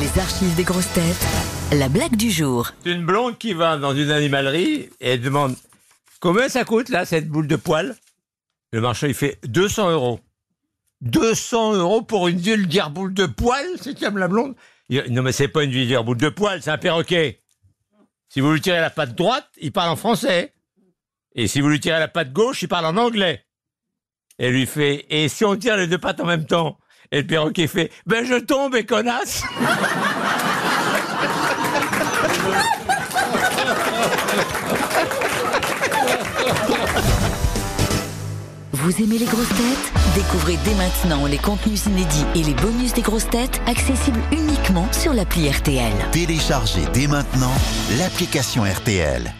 Les archives des grosses têtes. La blague du jour. Une blonde qui va dans une animalerie et elle demande combien ça coûte là cette boule de poil? Le marchand il fait 200 euros. 200 euros pour une vulgaire boule de poil, c'est comme la blonde. Non mais c'est pas une vulgaire boule de poil, c'est un perroquet. Si vous lui tirez la patte droite, il parle en français. Et si vous lui tirez la patte gauche, il parle en anglais. Elle lui fait et si on tire les deux pattes en même temps? Et le perroquet fait ben je tombe et connasse. Vous aimez les grosses têtes? Découvrez dès maintenant les contenus inédits et les bonus des grosses têtes accessibles uniquement sur l'appli RTL. Téléchargez dès maintenant l'application RTL.